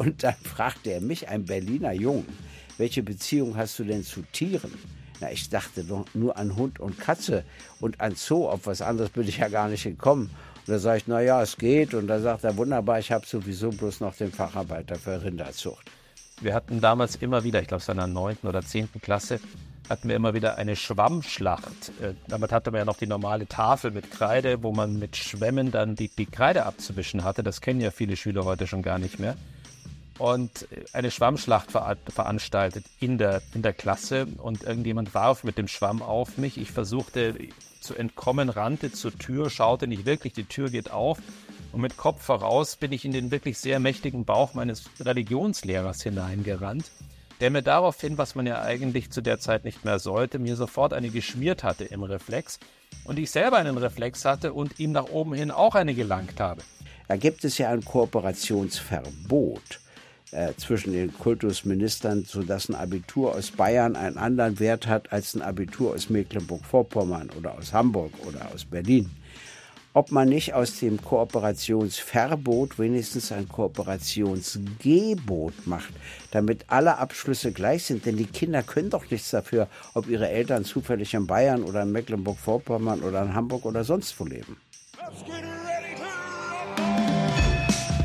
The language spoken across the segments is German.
Und dann fragte er mich, ein Berliner Jungen, welche Beziehung hast du denn zu Tieren? Na, ich dachte doch nur an Hund und Katze und an Zoo. Auf was anderes bin ich ja gar nicht gekommen. Und da sage ich, na ja, es geht. Und da sagt er, wunderbar, ich habe sowieso bloß noch den Facharbeiter für Rinderzucht. Wir hatten damals immer wieder, ich glaube, es war in der neunten oder zehnten Klasse, hatten wir immer wieder eine Schwammschlacht. Äh, damit hatte man ja noch die normale Tafel mit Kreide, wo man mit Schwämmen dann die, die Kreide abzuwischen hatte. Das kennen ja viele Schüler heute schon gar nicht mehr. Und eine Schwammschlacht ver veranstaltet in der, in der Klasse und irgendjemand warf mit dem Schwamm auf mich. Ich versuchte zu entkommen, rannte zur Tür, schaute nicht wirklich, die Tür geht auf und mit Kopf voraus bin ich in den wirklich sehr mächtigen Bauch meines Religionslehrers hineingerannt der mir daraufhin, was man ja eigentlich zu der Zeit nicht mehr sollte, mir sofort eine geschmiert hatte im Reflex und ich selber einen Reflex hatte und ihm nach oben hin auch eine gelangt habe. Da gibt es ja ein Kooperationsverbot äh, zwischen den Kultusministern, sodass ein Abitur aus Bayern einen anderen Wert hat als ein Abitur aus Mecklenburg-Vorpommern oder aus Hamburg oder aus Berlin ob man nicht aus dem Kooperationsverbot wenigstens ein Kooperationsgebot macht, damit alle Abschlüsse gleich sind. Denn die Kinder können doch nichts dafür, ob ihre Eltern zufällig in Bayern oder in Mecklenburg-Vorpommern oder in Hamburg oder sonst wo leben.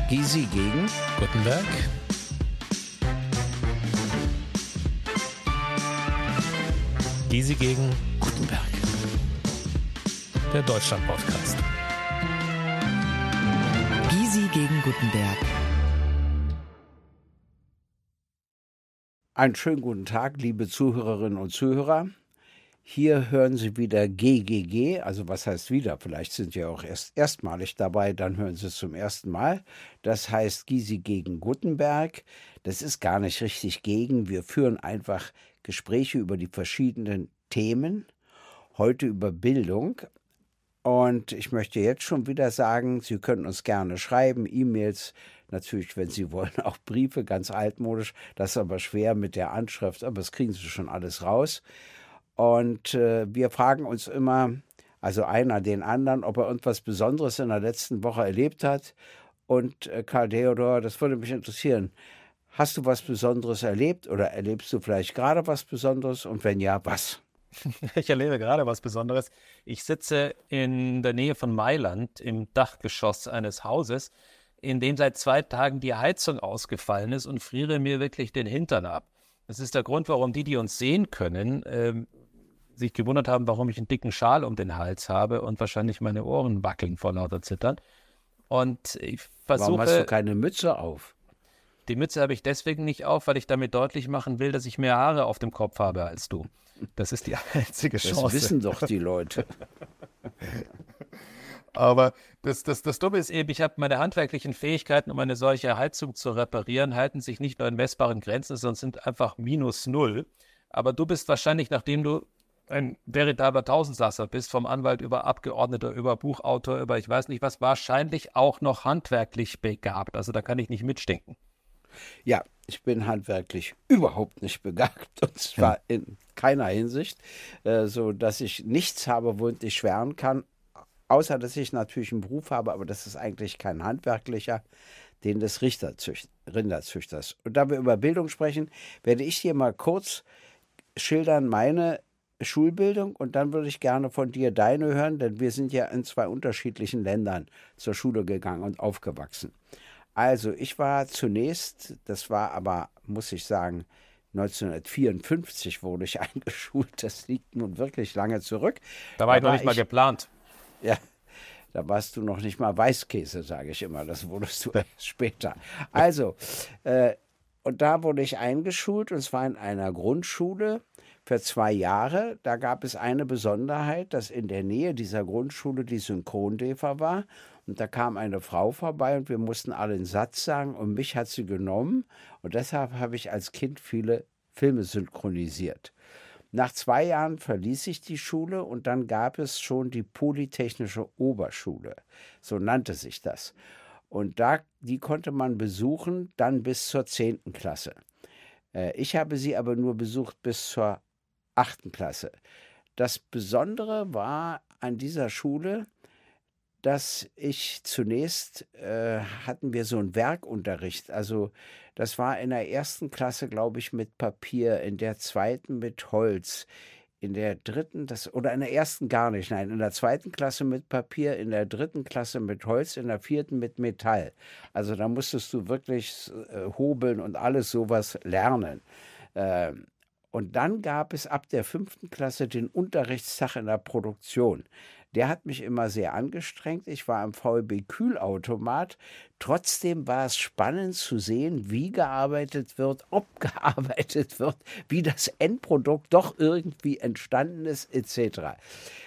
Gysi gegen Gutenberg. Gysi gegen Gutenberg. Der Deutschland-Podcast. gegen Gutenberg. Einen schönen guten Tag, liebe Zuhörerinnen und Zuhörer. Hier hören Sie wieder GGG, also was heißt wieder? Vielleicht sind Sie auch erst erstmalig dabei, dann hören Sie es zum ersten Mal. Das heißt Gysi gegen Gutenberg. Das ist gar nicht richtig gegen. Wir führen einfach Gespräche über die verschiedenen Themen. Heute über Bildung, und ich möchte jetzt schon wieder sagen, Sie können uns gerne schreiben, E-Mails, natürlich, wenn Sie wollen, auch Briefe, ganz altmodisch. Das ist aber schwer mit der Anschrift, aber das kriegen Sie schon alles raus. Und äh, wir fragen uns immer, also einer den anderen, ob er irgendwas Besonderes in der letzten Woche erlebt hat. Und äh, Karl Theodor, das würde mich interessieren. Hast du was Besonderes erlebt oder erlebst du vielleicht gerade was Besonderes? Und wenn ja, was? Ich erlebe gerade was Besonderes. Ich sitze in der Nähe von Mailand im Dachgeschoss eines Hauses, in dem seit zwei Tagen die Heizung ausgefallen ist und friere mir wirklich den Hintern ab. Das ist der Grund, warum die, die uns sehen können, äh, sich gewundert haben, warum ich einen dicken Schal um den Hals habe und wahrscheinlich meine Ohren wackeln vor lauter Zittern. Und ich versuche. Warum hast du keine Mütze auf? Die Mütze habe ich deswegen nicht auf, weil ich damit deutlich machen will, dass ich mehr Haare auf dem Kopf habe als du. Das ist die einzige Chance. Das wissen doch die Leute. Aber das, das, das Dumme ist eben, ich habe meine handwerklichen Fähigkeiten, um eine solche Heizung zu reparieren, halten sich nicht nur in messbaren Grenzen, sondern sind einfach minus null. Aber du bist wahrscheinlich, nachdem du ein veritabler Tausendsasser bist, vom Anwalt über Abgeordneter, über Buchautor, über ich weiß nicht was, wahrscheinlich auch noch handwerklich begabt. Also da kann ich nicht mitstinken. Ja, ich bin handwerklich überhaupt nicht begabt und zwar in keiner Hinsicht, äh, so dass ich nichts habe, womit ich schweren kann, außer dass ich natürlich einen Beruf habe, aber das ist eigentlich kein handwerklicher, den des Rinderzüchters. Und da wir über Bildung sprechen, werde ich hier mal kurz schildern meine Schulbildung und dann würde ich gerne von dir deine hören, denn wir sind ja in zwei unterschiedlichen Ländern zur Schule gegangen und aufgewachsen. Also ich war zunächst, das war aber, muss ich sagen, 1954 wurde ich eingeschult. Das liegt nun wirklich lange zurück. Da war da ich noch nicht ich, mal geplant. Ja, da warst du noch nicht mal Weißkäse, sage ich immer. Das wurdest du später. Also, äh, und da wurde ich eingeschult und zwar in einer Grundschule für zwei Jahre. Da gab es eine Besonderheit, dass in der Nähe dieser Grundschule die Synchrondefer war und da kam eine Frau vorbei und wir mussten alle einen Satz sagen und mich hat sie genommen. Und deshalb habe ich als Kind viele Filme synchronisiert. Nach zwei Jahren verließ ich die Schule und dann gab es schon die Polytechnische Oberschule. So nannte sich das. Und da, die konnte man besuchen, dann bis zur 10. Klasse. Äh, ich habe sie aber nur besucht bis zur 8. Klasse. Das Besondere war an dieser Schule, dass ich zunächst äh, hatten wir so einen Werkunterricht. Also das war in der ersten Klasse, glaube ich, mit Papier, in der zweiten mit Holz, in der dritten, das, oder in der ersten gar nicht, nein, in der zweiten Klasse mit Papier, in der dritten Klasse mit Holz, in der vierten mit Metall. Also da musstest du wirklich äh, hobeln und alles sowas lernen. Ähm, und dann gab es ab der fünften Klasse den Unterrichtstag in der Produktion. Der hat mich immer sehr angestrengt. Ich war am VEB Kühlautomat. Trotzdem war es spannend zu sehen, wie gearbeitet wird, ob gearbeitet wird, wie das Endprodukt doch irgendwie entstanden ist, etc.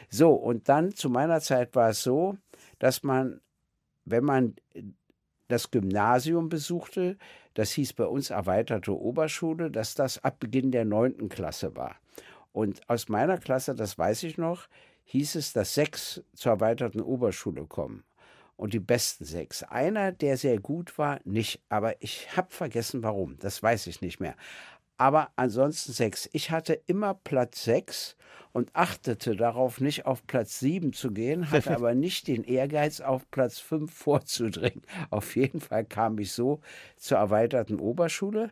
So, und dann zu meiner Zeit war es so, dass man, wenn man das Gymnasium besuchte, das hieß bei uns erweiterte Oberschule, dass das ab Beginn der neunten Klasse war. Und aus meiner Klasse, das weiß ich noch, hieß es, dass sechs zur erweiterten Oberschule kommen. Und die besten sechs. Einer, der sehr gut war, nicht. Aber ich habe vergessen, warum. Das weiß ich nicht mehr. Aber ansonsten sechs. Ich hatte immer Platz sechs und achtete darauf, nicht auf Platz sieben zu gehen, hatte aber nicht den Ehrgeiz, auf Platz fünf vorzudringen. Auf jeden Fall kam ich so zur erweiterten Oberschule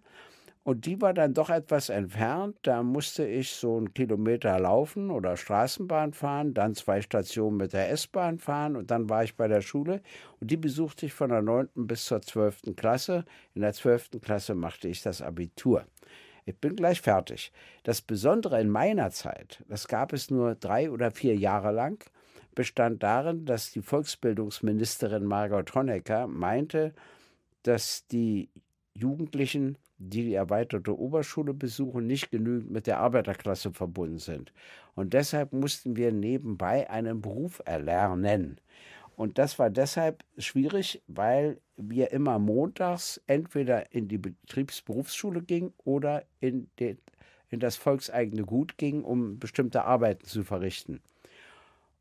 und die war dann doch etwas entfernt. Da musste ich so einen Kilometer laufen oder Straßenbahn fahren, dann zwei Stationen mit der S-Bahn fahren und dann war ich bei der Schule. Und die besuchte ich von der 9. bis zur 12. Klasse. In der 12. Klasse machte ich das Abitur. Ich bin gleich fertig. Das Besondere in meiner Zeit, das gab es nur drei oder vier Jahre lang, bestand darin, dass die Volksbildungsministerin Margot Honecker meinte, dass die Jugendlichen die die erweiterte Oberschule besuchen, nicht genügend mit der Arbeiterklasse verbunden sind. Und deshalb mussten wir nebenbei einen Beruf erlernen. Und das war deshalb schwierig, weil wir immer montags entweder in die Betriebsberufsschule gingen oder in, den, in das volkseigene Gut gingen, um bestimmte Arbeiten zu verrichten.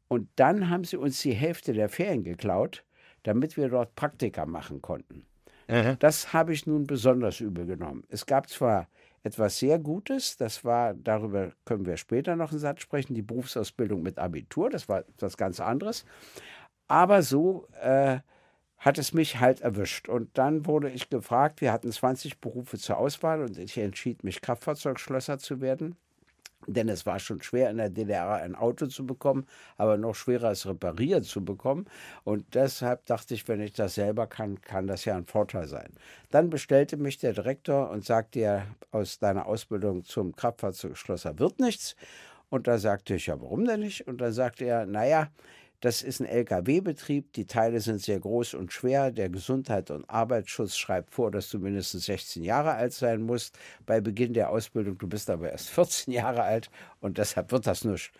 Und dann haben sie uns die Hälfte der Ferien geklaut, damit wir dort Praktika machen konnten. Aha. Das habe ich nun besonders übel genommen. Es gab zwar etwas sehr Gutes, das war, darüber können wir später noch einen Satz sprechen, die Berufsausbildung mit Abitur, das war etwas ganz anderes. Aber so äh, hat es mich halt erwischt. Und dann wurde ich gefragt, wir hatten 20 Berufe zur Auswahl und ich entschied mich, Kraftfahrzeugschlosser zu werden. Denn es war schon schwer in der DDR ein Auto zu bekommen, aber noch schwerer es repariert zu bekommen. Und deshalb dachte ich, wenn ich das selber kann, kann das ja ein Vorteil sein. Dann bestellte mich der Direktor und sagte ja, aus deiner Ausbildung zum Kraftfahrzeugschlosser wird nichts. Und da sagte ich, ja, warum denn nicht? Und da sagte er, naja, das ist ein Lkw-Betrieb, die Teile sind sehr groß und schwer. Der Gesundheit- und Arbeitsschutz schreibt vor, dass du mindestens 16 Jahre alt sein musst bei Beginn der Ausbildung. Du bist aber erst 14 Jahre alt und deshalb wird das nicht.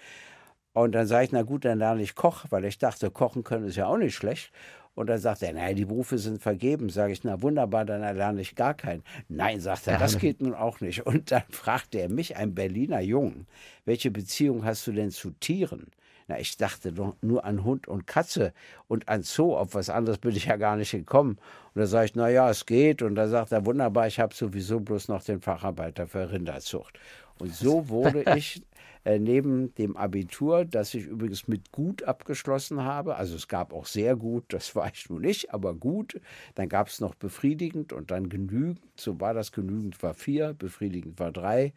Und dann sage ich, na gut, dann lerne ich Koch, weil ich dachte, kochen können ist ja auch nicht schlecht. Und dann sagt er, nein, die Berufe sind vergeben. Sage ich, na wunderbar, dann erlerne ich gar keinen. Nein, sagt er, das geht nun auch nicht. Und dann fragte er mich, ein Berliner Jungen, welche Beziehung hast du denn zu Tieren? Na, ich dachte doch nur an Hund und Katze und an Zoo. Auf was anderes bin ich ja gar nicht gekommen. Und da sage ich, na ja, es geht. Und da sagt er, wunderbar, ich habe sowieso bloß noch den Facharbeiter für Rinderzucht. Und so wurde ich äh, neben dem Abitur, das ich übrigens mit gut abgeschlossen habe, also es gab auch sehr gut, das war ich nun nicht, aber gut, dann gab es noch befriedigend und dann genügend, so war das genügend war vier, befriedigend war drei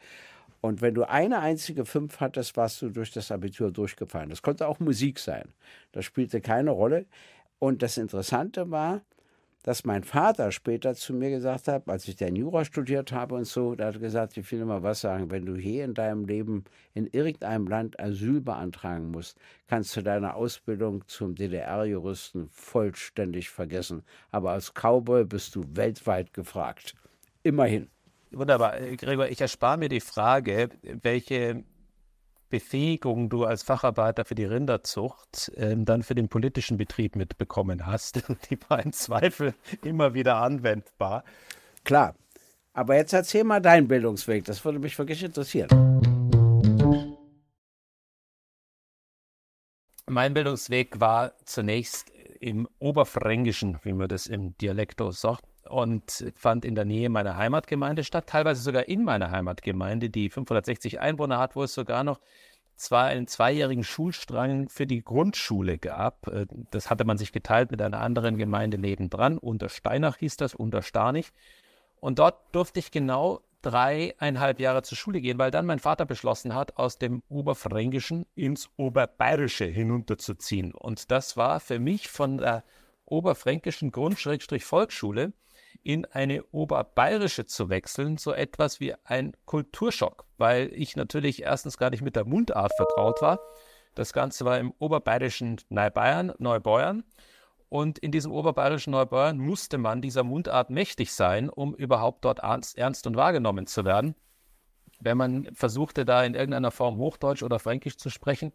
und wenn du eine einzige Fünf hattest, warst du durch das Abitur durchgefallen. Das konnte auch Musik sein. Das spielte keine Rolle. Und das Interessante war, dass mein Vater später zu mir gesagt hat, als ich dann Jura studiert habe und so, da hat er gesagt, ich will mal was sagen, wenn du hier in deinem Leben in irgendeinem Land Asyl beantragen musst, kannst du deine Ausbildung zum DDR-Juristen vollständig vergessen. Aber als Cowboy bist du weltweit gefragt. Immerhin. Wunderbar. Äh, Gregor, ich erspare mir die Frage, welche Befähigung du als Facharbeiter für die Rinderzucht ähm, dann für den politischen Betrieb mitbekommen hast. Die war im Zweifel immer wieder anwendbar. Klar. Aber jetzt erzähl mal deinen Bildungsweg. Das würde mich wirklich interessieren. Mein Bildungsweg war zunächst im Oberfränkischen, wie man das im Dialekto sagt, und fand in der Nähe meiner Heimatgemeinde statt, teilweise sogar in meiner Heimatgemeinde, die 560 Einwohner hat, wo es sogar noch zwar einen zweijährigen Schulstrang für die Grundschule gab. Äh, das hatte man sich geteilt mit einer anderen Gemeinde nebendran. Untersteinach hieß das, Unterstarnich. Und dort durfte ich genau dreieinhalb Jahre zur Schule gehen, weil dann mein Vater beschlossen hat, aus dem Oberfränkischen ins Oberbayerische hinunterzuziehen. Und das war für mich von der Oberfränkischen Grund-Volksschule in eine Oberbayerische zu wechseln, so etwas wie ein Kulturschock, weil ich natürlich erstens gar nicht mit der Mundart vertraut war. Das Ganze war im Oberbayerischen Neubayern, Neubeuern. Und in diesem oberbayerischen Neubeuern musste man dieser Mundart mächtig sein, um überhaupt dort ernst und wahrgenommen zu werden. Wenn man versuchte, da in irgendeiner Form Hochdeutsch oder Fränkisch zu sprechen,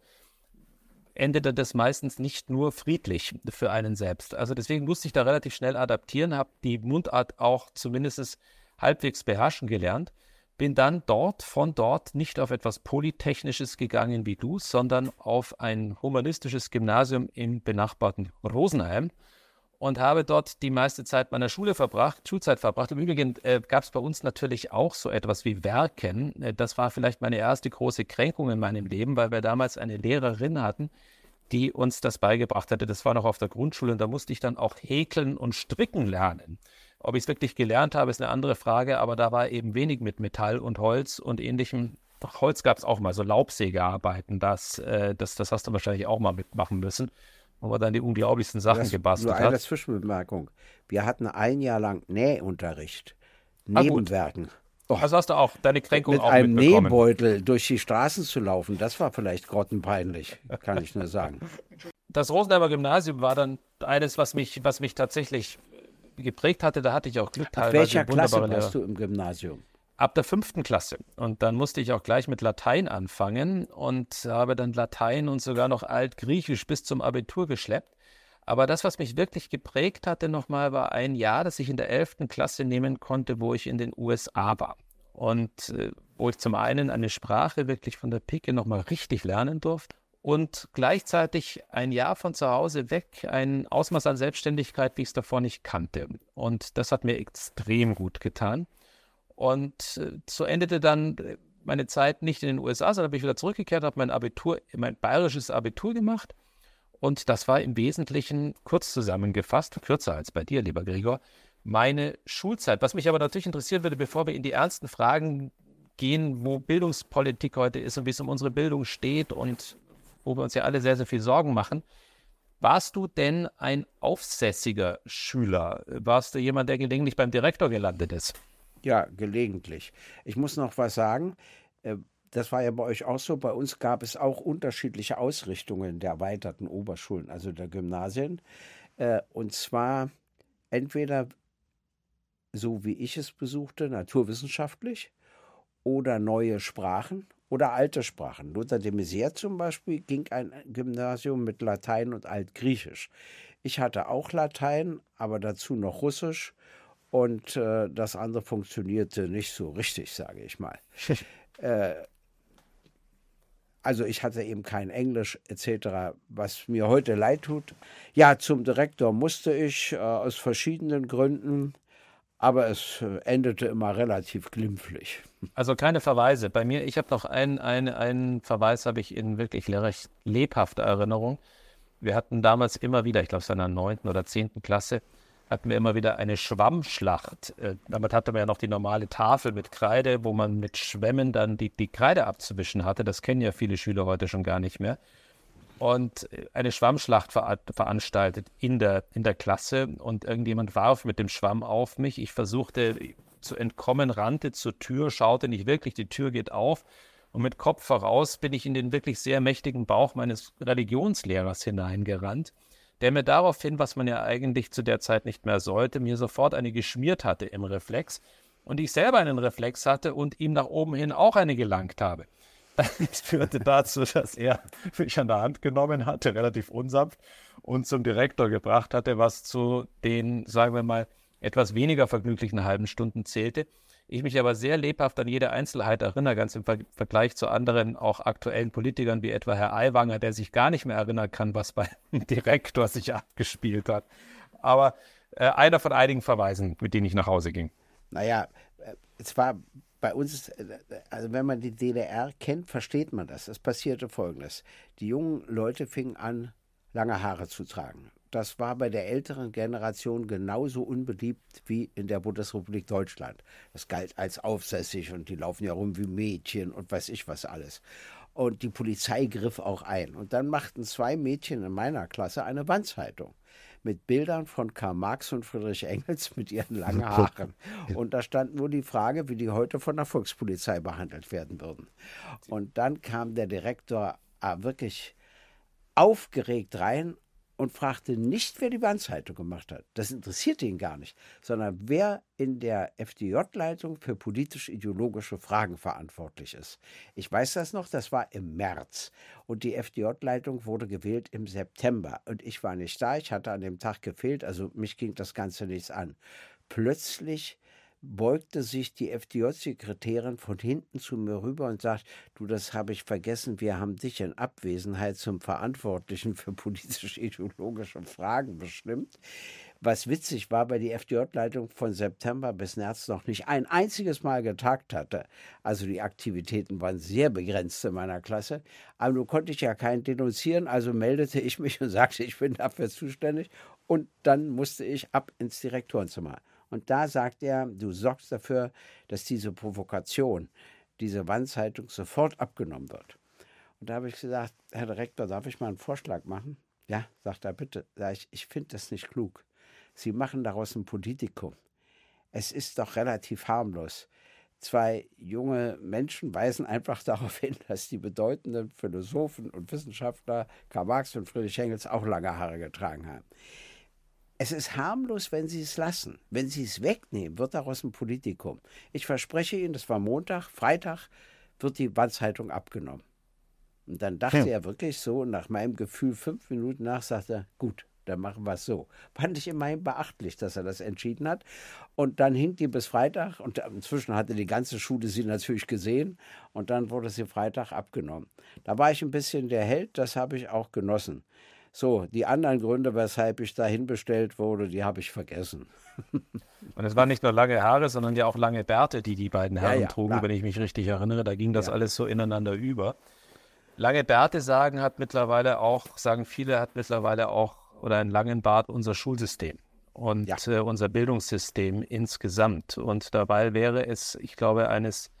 endete das meistens nicht nur friedlich für einen selbst. Also deswegen musste ich da relativ schnell adaptieren, habe die Mundart auch zumindest halbwegs beherrschen gelernt bin dann dort, von dort nicht auf etwas Polytechnisches gegangen wie du, sondern auf ein humanistisches Gymnasium im benachbarten Rosenheim und habe dort die meiste Zeit meiner Schule verbracht, Schulzeit verbracht. Im Übrigen äh, gab es bei uns natürlich auch so etwas wie Werken. Äh, das war vielleicht meine erste große Kränkung in meinem Leben, weil wir damals eine Lehrerin hatten, die uns das beigebracht hatte. Das war noch auf der Grundschule und da musste ich dann auch häkeln und stricken lernen. Ob ich es wirklich gelernt habe, ist eine andere Frage, aber da war eben wenig mit Metall und Holz und ähnlichem. Doch Holz gab es auch mal, so Laubsägearbeiten. Das, äh, das, das hast du wahrscheinlich auch mal mitmachen müssen, wo man dann die unglaublichsten Sachen das, gebastelt nur eine hat. Eine Zwischenbemerkung. Wir hatten ein Jahr lang Nähunterricht. Ah, Nebenwerken. Oh, also hast du auch deine Kränkung mit auch einem Nähbeutel durch die Straßen zu laufen, das war vielleicht grottenpeinlich, kann ich nur sagen. Das Rosenheimer Gymnasium war dann eines, was mich, was mich tatsächlich geprägt hatte, da hatte ich auch Glück teilweise. Ab welcher Klasse warst du im Gymnasium? Ab der fünften Klasse. Und dann musste ich auch gleich mit Latein anfangen und habe dann Latein und sogar noch Altgriechisch bis zum Abitur geschleppt. Aber das, was mich wirklich geprägt hatte nochmal, war ein Jahr, das ich in der elften Klasse nehmen konnte, wo ich in den USA war. Und äh, wo ich zum einen eine Sprache wirklich von der Pike nochmal richtig lernen durfte und gleichzeitig ein Jahr von zu Hause weg, ein Ausmaß an Selbstständigkeit, wie ich es davor nicht kannte. Und das hat mir extrem gut getan. Und äh, so endete dann meine Zeit nicht in den USA, sondern bin ich wieder zurückgekehrt, habe mein Abitur, mein bayerisches Abitur gemacht. Und das war im Wesentlichen kurz zusammengefasst, kürzer als bei dir, lieber Gregor, meine Schulzeit. Was mich aber natürlich interessieren würde, bevor wir in die ernsten Fragen gehen, wo Bildungspolitik heute ist und wie es um unsere Bildung steht und wo wir uns ja alle sehr, sehr viel Sorgen machen. Warst du denn ein aufsässiger Schüler? Warst du jemand, der gelegentlich beim Direktor gelandet ist? Ja, gelegentlich. Ich muss noch was sagen. Äh, das war ja bei euch auch so. Bei uns gab es auch unterschiedliche Ausrichtungen der erweiterten Oberschulen, also der Gymnasien. Äh, und zwar entweder so wie ich es besuchte, naturwissenschaftlich oder neue Sprachen oder alte Sprachen. Luther de Maizière zum Beispiel ging ein Gymnasium mit Latein und Altgriechisch. Ich hatte auch Latein, aber dazu noch Russisch und äh, das andere funktionierte nicht so richtig, sage ich mal. äh, also ich hatte eben kein Englisch etc., was mir heute leid tut. Ja, zum Direktor musste ich äh, aus verschiedenen Gründen aber es äh, endete immer relativ glimpflich. Also keine Verweise. Bei mir, ich habe noch einen, einen, einen Verweis, habe ich in wirklich recht lebhafter Erinnerung. Wir hatten damals immer wieder, ich glaube es war in der neunten oder zehnten Klasse, hatten wir immer wieder eine Schwammschlacht. Äh, damit hatte man ja noch die normale Tafel mit Kreide, wo man mit Schwämmen dann die, die Kreide abzuwischen hatte. Das kennen ja viele Schüler heute schon gar nicht mehr und eine Schwammschlacht ver veranstaltet in der, in der Klasse und irgendjemand warf mit dem Schwamm auf mich. Ich versuchte zu entkommen, rannte zur Tür, schaute nicht wirklich, die Tür geht auf und mit Kopf voraus bin ich in den wirklich sehr mächtigen Bauch meines Religionslehrers hineingerannt, der mir daraufhin, was man ja eigentlich zu der Zeit nicht mehr sollte, mir sofort eine geschmiert hatte im Reflex und ich selber einen Reflex hatte und ihm nach oben hin auch eine gelangt habe. Das führte dazu, dass er mich an der Hand genommen hatte, relativ unsanft, und zum Direktor gebracht hatte, was zu den, sagen wir mal, etwas weniger vergnüglichen halben Stunden zählte. Ich mich aber sehr lebhaft an jede Einzelheit erinnere, ganz im Ver Vergleich zu anderen auch aktuellen Politikern wie etwa Herr Aiwanger, der sich gar nicht mehr erinnern kann, was beim Direktor sich abgespielt hat. Aber äh, einer von einigen Verweisen, mit denen ich nach Hause ging. Naja, es war bei uns, also wenn man die DDR kennt, versteht man das. Es passierte Folgendes. Die jungen Leute fingen an, lange Haare zu tragen. Das war bei der älteren Generation genauso unbeliebt wie in der Bundesrepublik Deutschland. Das galt als aufsässig und die laufen ja rum wie Mädchen und weiß ich was alles. Und die Polizei griff auch ein. Und dann machten zwei Mädchen in meiner Klasse eine Wandzeitung mit Bildern von Karl Marx und Friedrich Engels mit ihren langen Haaren. Und da stand nur die Frage, wie die heute von der Volkspolizei behandelt werden würden. Und dann kam der Direktor ah, wirklich aufgeregt rein und fragte nicht, wer die Wandzeitung gemacht hat. Das interessierte ihn gar nicht, sondern wer in der FDJ-Leitung für politisch-ideologische Fragen verantwortlich ist. Ich weiß das noch, das war im März und die FDJ-Leitung wurde gewählt im September und ich war nicht da, ich hatte an dem Tag gefehlt, also mich ging das Ganze nichts an. Plötzlich beugte sich die FDJ-Sekretärin von hinten zu mir rüber und sagt, du, das habe ich vergessen, wir haben dich in Abwesenheit zum Verantwortlichen für politisch-ideologische Fragen bestimmt. Was witzig war, weil die FDJ-Leitung von September bis März noch nicht ein einziges Mal getagt hatte. Also die Aktivitäten waren sehr begrenzt in meiner Klasse. Aber nun konnte ich ja keinen denunzieren, also meldete ich mich und sagte, ich bin dafür zuständig. Und dann musste ich ab ins Direktorenzimmer. Und da sagt er, du sorgst dafür, dass diese Provokation, diese Wandzeitung sofort abgenommen wird. Und da habe ich gesagt, Herr Direktor, darf ich mal einen Vorschlag machen? Ja, sagt er, bitte. Sag ich, ich finde das nicht klug. Sie machen daraus ein Politikum. Es ist doch relativ harmlos. Zwei junge Menschen weisen einfach darauf hin, dass die bedeutenden Philosophen und Wissenschaftler Karl Marx und Friedrich Engels auch lange Haare getragen haben. Es ist harmlos, wenn Sie es lassen. Wenn Sie es wegnehmen, wird daraus ein Politikum. Ich verspreche Ihnen, das war Montag, Freitag wird die Wandzeitung abgenommen. Und dann dachte ja. er wirklich so, nach meinem Gefühl fünf Minuten nach, sagte er, gut, dann machen wir es so. Fand ich immerhin beachtlich, dass er das entschieden hat. Und dann hing die bis Freitag und inzwischen hatte die ganze Schule sie natürlich gesehen und dann wurde sie Freitag abgenommen. Da war ich ein bisschen der Held, das habe ich auch genossen. So, die anderen Gründe, weshalb ich dahin bestellt wurde, die habe ich vergessen. Und es waren nicht nur lange Haare, sondern ja auch lange Bärte, die die beiden Herren ja, ja, trugen, klar. wenn ich mich richtig erinnere. Da ging das ja. alles so ineinander über. Lange Bärte sagen hat mittlerweile auch, sagen viele, hat mittlerweile auch oder einen langen Bart unser Schulsystem und äh, unser Bildungssystem insgesamt. Und dabei wäre es, ich glaube, eines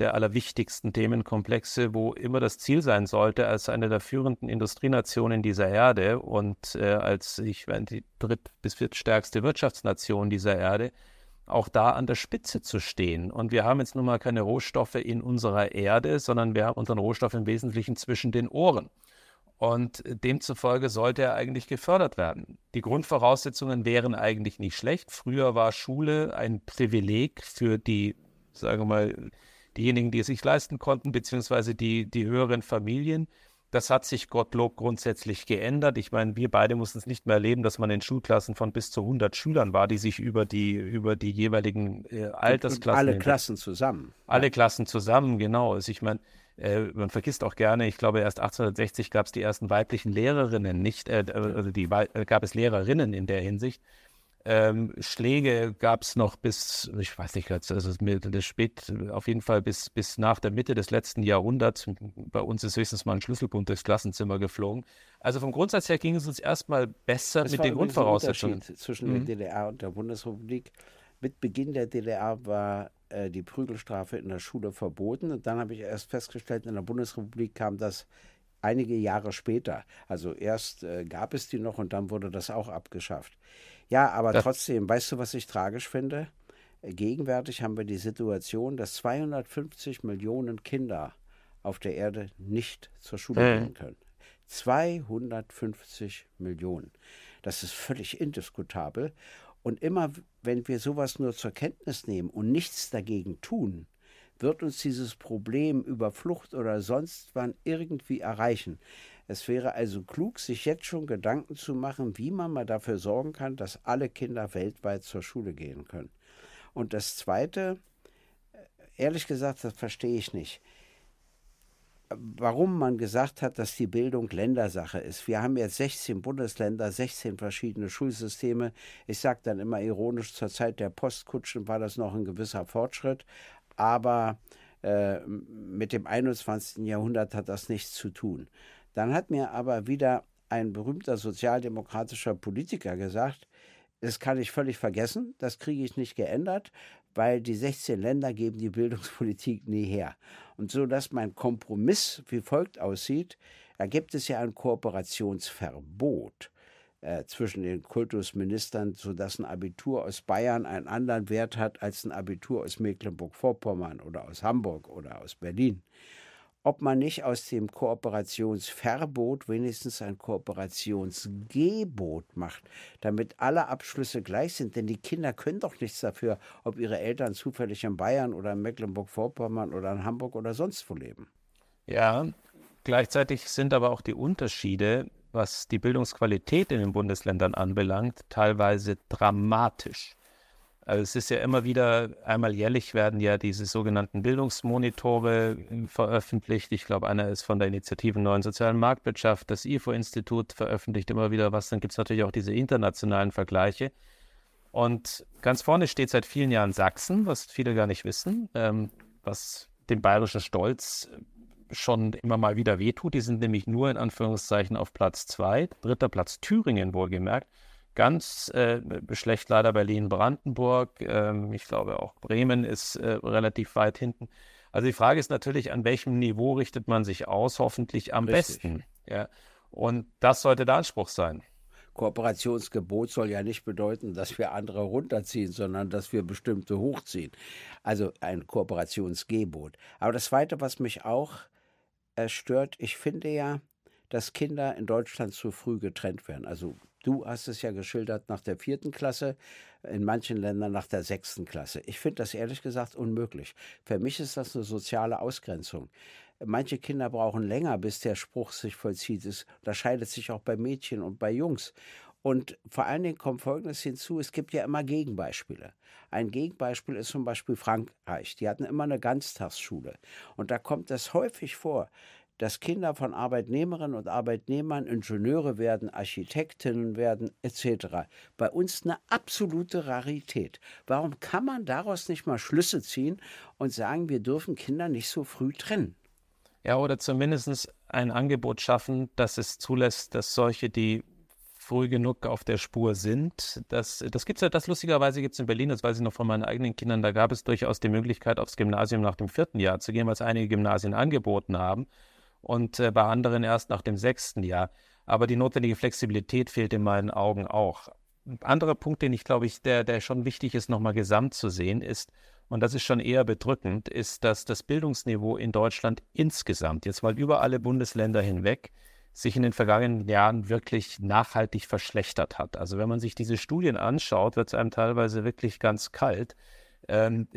der allerwichtigsten Themenkomplexe, wo immer das Ziel sein sollte, als eine der führenden Industrienationen dieser Erde und äh, als ich meine, die dritt- bis viertstärkste Wirtschaftsnation dieser Erde, auch da an der Spitze zu stehen. Und wir haben jetzt nun mal keine Rohstoffe in unserer Erde, sondern wir haben unseren Rohstoff im Wesentlichen zwischen den Ohren. Und demzufolge sollte er eigentlich gefördert werden. Die Grundvoraussetzungen wären eigentlich nicht schlecht. Früher war Schule ein Privileg für die, sagen wir mal, diejenigen, die es sich leisten konnten, beziehungsweise die, die höheren Familien. Das hat sich Gottlob grundsätzlich geändert. Ich meine, wir beide mussten es nicht mehr erleben, dass man in Schulklassen von bis zu 100 Schülern war, die sich über die, über die jeweiligen äh, Altersklassen. Alle Klassen zusammen. Alle. Klassen zusammen, genau. Also ich meine, äh, man vergisst auch gerne, ich glaube, erst 1860 gab es die ersten weiblichen Lehrerinnen, nicht, äh, also die, äh, gab es Lehrerinnen in der Hinsicht. Ähm, Schläge gab es noch bis, ich weiß nicht, also das spät, auf jeden Fall bis, bis nach der Mitte des letzten Jahrhunderts. Bei uns ist höchstens mal ein Schlüsselbund durchs Klassenzimmer geflogen. Also vom Grundsatz her ging es uns erstmal besser das mit den Grundvoraussetzungen. Zwischen mhm. der DDR und der Bundesrepublik. Mit Beginn der DDR war äh, die Prügelstrafe in der Schule verboten. Und dann habe ich erst festgestellt, in der Bundesrepublik kam das einige Jahre später. Also erst äh, gab es die noch und dann wurde das auch abgeschafft. Ja, aber das trotzdem, weißt du, was ich tragisch finde? Gegenwärtig haben wir die Situation, dass 250 Millionen Kinder auf der Erde nicht zur Schule mhm. gehen können. 250 Millionen. Das ist völlig indiskutabel. Und immer, wenn wir sowas nur zur Kenntnis nehmen und nichts dagegen tun, wird uns dieses Problem über Flucht oder sonst wann irgendwie erreichen. Es wäre also klug, sich jetzt schon Gedanken zu machen, wie man mal dafür sorgen kann, dass alle Kinder weltweit zur Schule gehen können. Und das Zweite, ehrlich gesagt, das verstehe ich nicht. warum man gesagt hat, dass die Bildung Ländersache ist. Wir haben jetzt 16 Bundesländer, 16 verschiedene Schulsysteme. Ich sage dann immer ironisch, zur Zeit der Postkutschen war das noch ein gewisser Fortschritt, aber äh, mit dem 21. Jahrhundert hat das nichts zu tun. Dann hat mir aber wieder ein berühmter sozialdemokratischer Politiker gesagt, das kann ich völlig vergessen, das kriege ich nicht geändert, weil die 16 Länder geben die Bildungspolitik nie her. Und so dass mein Kompromiss wie folgt aussieht, da gibt es ja ein Kooperationsverbot äh, zwischen den Kultusministern, sodass ein Abitur aus Bayern einen anderen Wert hat als ein Abitur aus Mecklenburg-Vorpommern oder aus Hamburg oder aus Berlin ob man nicht aus dem Kooperationsverbot wenigstens ein Kooperationsgebot macht, damit alle Abschlüsse gleich sind. Denn die Kinder können doch nichts dafür, ob ihre Eltern zufällig in Bayern oder in Mecklenburg-Vorpommern oder in Hamburg oder sonst wo leben. Ja, gleichzeitig sind aber auch die Unterschiede, was die Bildungsqualität in den Bundesländern anbelangt, teilweise dramatisch. Also es ist ja immer wieder, einmal jährlich werden ja diese sogenannten Bildungsmonitore äh, veröffentlicht. Ich glaube, einer ist von der Initiative Neuen Sozialen Marktwirtschaft. Das IFO-Institut veröffentlicht immer wieder was. Dann gibt es natürlich auch diese internationalen Vergleiche. Und ganz vorne steht seit vielen Jahren Sachsen, was viele gar nicht wissen, ähm, was dem bayerischen Stolz schon immer mal wieder wehtut. Die sind nämlich nur in Anführungszeichen auf Platz zwei. Dritter Platz Thüringen wohlgemerkt. Ganz äh, schlecht leider Berlin-Brandenburg. Ähm, ich glaube auch Bremen ist äh, relativ weit hinten. Also die Frage ist natürlich, an welchem Niveau richtet man sich aus? Hoffentlich am Richtig. besten. Ja. Und das sollte der Anspruch sein. Kooperationsgebot soll ja nicht bedeuten, dass wir andere runterziehen, sondern dass wir bestimmte hochziehen. Also ein Kooperationsgebot. Aber das Zweite, was mich auch äh, stört, ich finde ja, dass Kinder in Deutschland zu früh getrennt werden. Also Du hast es ja geschildert nach der vierten Klasse, in manchen Ländern nach der sechsten Klasse. Ich finde das ehrlich gesagt unmöglich. Für mich ist das eine soziale Ausgrenzung. Manche Kinder brauchen länger, bis der Spruch sich vollzieht. Es unterscheidet sich auch bei Mädchen und bei Jungs. Und vor allen Dingen kommt Folgendes hinzu, es gibt ja immer Gegenbeispiele. Ein Gegenbeispiel ist zum Beispiel Frankreich. Die hatten immer eine Ganztagsschule. Und da kommt es häufig vor, dass Kinder von Arbeitnehmerinnen und Arbeitnehmern Ingenieure werden, Architektinnen werden, etc. Bei uns eine absolute Rarität. Warum kann man daraus nicht mal Schlüsse ziehen und sagen, wir dürfen Kinder nicht so früh trennen? Ja, oder zumindest ein Angebot schaffen, das es zulässt, dass solche, die früh genug auf der Spur sind. Das, das gibt es ja, das lustigerweise gibt es in Berlin, das weiß ich noch von meinen eigenen Kindern, da gab es durchaus die Möglichkeit, aufs Gymnasium nach dem vierten Jahr zu gehen, was einige Gymnasien angeboten haben und äh, bei anderen erst nach dem sechsten Jahr. Aber die notwendige Flexibilität fehlt in meinen Augen auch. Ein anderer Punkt, den ich glaube ich, der, der schon wichtig ist, nochmal gesamt zu sehen, ist, und das ist schon eher bedrückend, ist, dass das Bildungsniveau in Deutschland insgesamt, jetzt mal über alle Bundesländer hinweg, sich in den vergangenen Jahren wirklich nachhaltig verschlechtert hat. Also wenn man sich diese Studien anschaut, wird es einem teilweise wirklich ganz kalt. Ähm,